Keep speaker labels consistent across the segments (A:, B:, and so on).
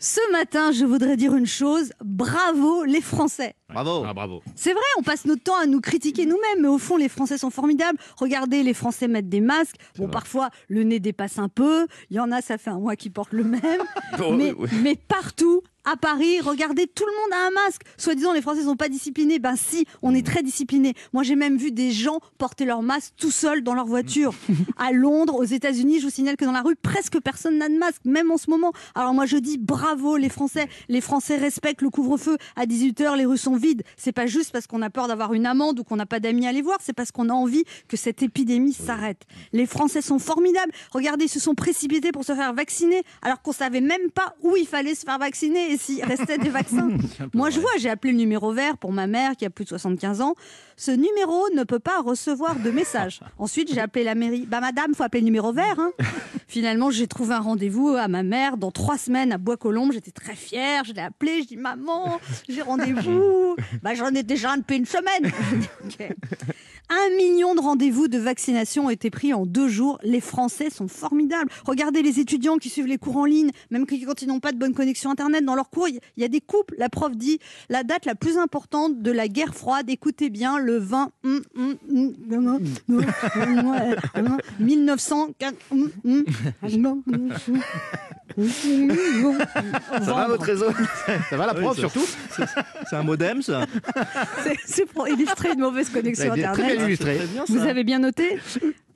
A: Ce matin, je voudrais dire une chose. Bravo les Français.
B: Bravo.
C: Ah, bravo.
A: C'est vrai, on passe notre temps à nous critiquer nous-mêmes, mais au fond, les Français sont formidables. Regardez, les Français mettent des masques. Bon,
C: vrai.
A: parfois, le nez dépasse un peu. Il y en a, ça fait un mois qu'ils portent le même.
C: Oh,
A: mais,
C: oui.
A: mais partout, à Paris, regardez, tout le monde a un masque. Soi-disant, les Français sont pas disciplinés. Ben si, on est très disciplinés. Moi, j'ai même vu des gens porter leur masque tout seuls dans leur voiture. à Londres, aux États-Unis, je vous signale que dans la rue, presque personne n'a de masque, même en ce moment. Alors moi, je dis bravo les Français. Les Français respectent le couvre-feu. À 18h, les rues sont vides. C'est pas juste parce qu'on a peur d'avoir une amende ou qu'on n'a pas d'amis à aller voir. C'est parce qu'on a envie que cette épidémie s'arrête. Les Français sont formidables. Regardez, ils se sont précipités pour se faire vacciner alors qu'on savait même pas où il fallait se faire vacciner et s'il restait des vaccins. Moi, je vois, j'ai appelé le numéro vert pour ma mère qui a plus de 75 ans. Ce numéro ne peut pas recevoir de message. Ensuite, j'ai appelé la mairie. Bah, madame, faut appeler le numéro vert. hein. Finalement, j'ai trouvé un rendez-vous à ma mère dans trois semaines à Bois-Colombes. J'étais très fière. Je l'ai appelée. Je dis, maman, j'ai rendez-vous. Bah, j'en ai déjà un depuis une semaine. Je dis, Ok. Un million de rendez-vous de vaccination ont été pris en deux jours. Les Français sont formidables. Regardez les étudiants qui suivent les cours en ligne, même quand ils n'ont pas de bonne connexion Internet dans leurs cours. Il y a des couples. La prof dit la date la plus importante de la guerre froide, écoutez bien, le 20 hum, hum, hum, hum, hum, hum, hum, 1904. Hum,
B: Ça va votre réseau? Ça va la
C: Oui, ça-
B: surtout.
C: C'est un modem, ça.
A: C'est- pour illustrer une mauvaise connexion
B: Très bien
A: Internet.
B: illustré.
C: Très bien,
A: Vous avez bien noté.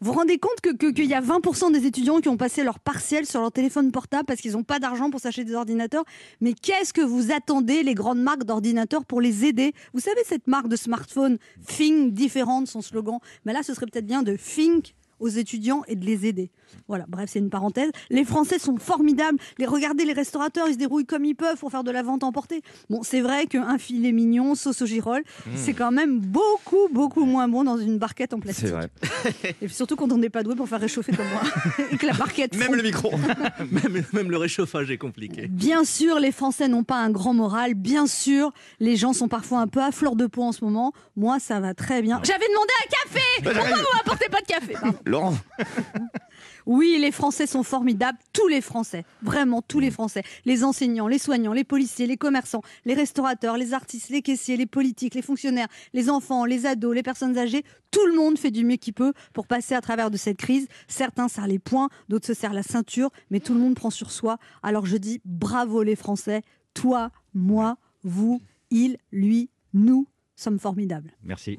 A: Vous vous rendez compte qu'il que, qu'il y a 20% des étudiants qui ont passé leur partiel sur leur téléphone portable parce qu'ils n'ont pas d'argent pour s'acheter des ordinateurs? Mais qu'est-ce que vous attendez, les grandes marques d'ordinateurs, pour les aider? Vous savez, cette marque de smartphone, Think différente, son slogan. Mais là, ce serait peut-être bien de Think aux étudiants et de les aider. Voilà, bref, c'est une parenthèse. Les Français sont formidables. Les regardez, les restaurateurs, ils se débrouillent comme ils peuvent pour faire de la vente emportée. Bon, c'est vrai qu'un filet mignon, sauce au girole, c'est quand même beaucoup, beaucoup moins bon dans une barquette en plastique.
C: C'est vrai.
A: Et surtout quand on n'est pas doué pour faire réchauffer comme moi. et que la barquette
B: Même
A: fond.
B: le micro.
C: même, même le réchauffage est compliqué.
A: Bien sûr, les Français n'ont pas un grand moral. Bien sûr, les gens sont parfois un peu à fleur de peau en ce moment. Moi, ça va très bien. J'avais demandé un café Pourquoi vous m'apportez pas de café? Pardon.
B: Laurent,
A: Oui, les Français sont formidables. Tous les Français. Vraiment, tous les Français. Les enseignants, les soignants, les policiers, les commerçants, les restaurateurs, les artistes, les caissiers, les politiques, les fonctionnaires, les enfants, les ados, les personnes âgées. Tout le monde fait du mieux qu'il peut pour passer à travers de cette crise. Certains serrent les poings, d'autres se serrent la ceinture, mais tout le monde prend sur soi. Alors je dis bravo les Français. Toi, moi, vous, il, lui, nous sommes formidables.
B: merci.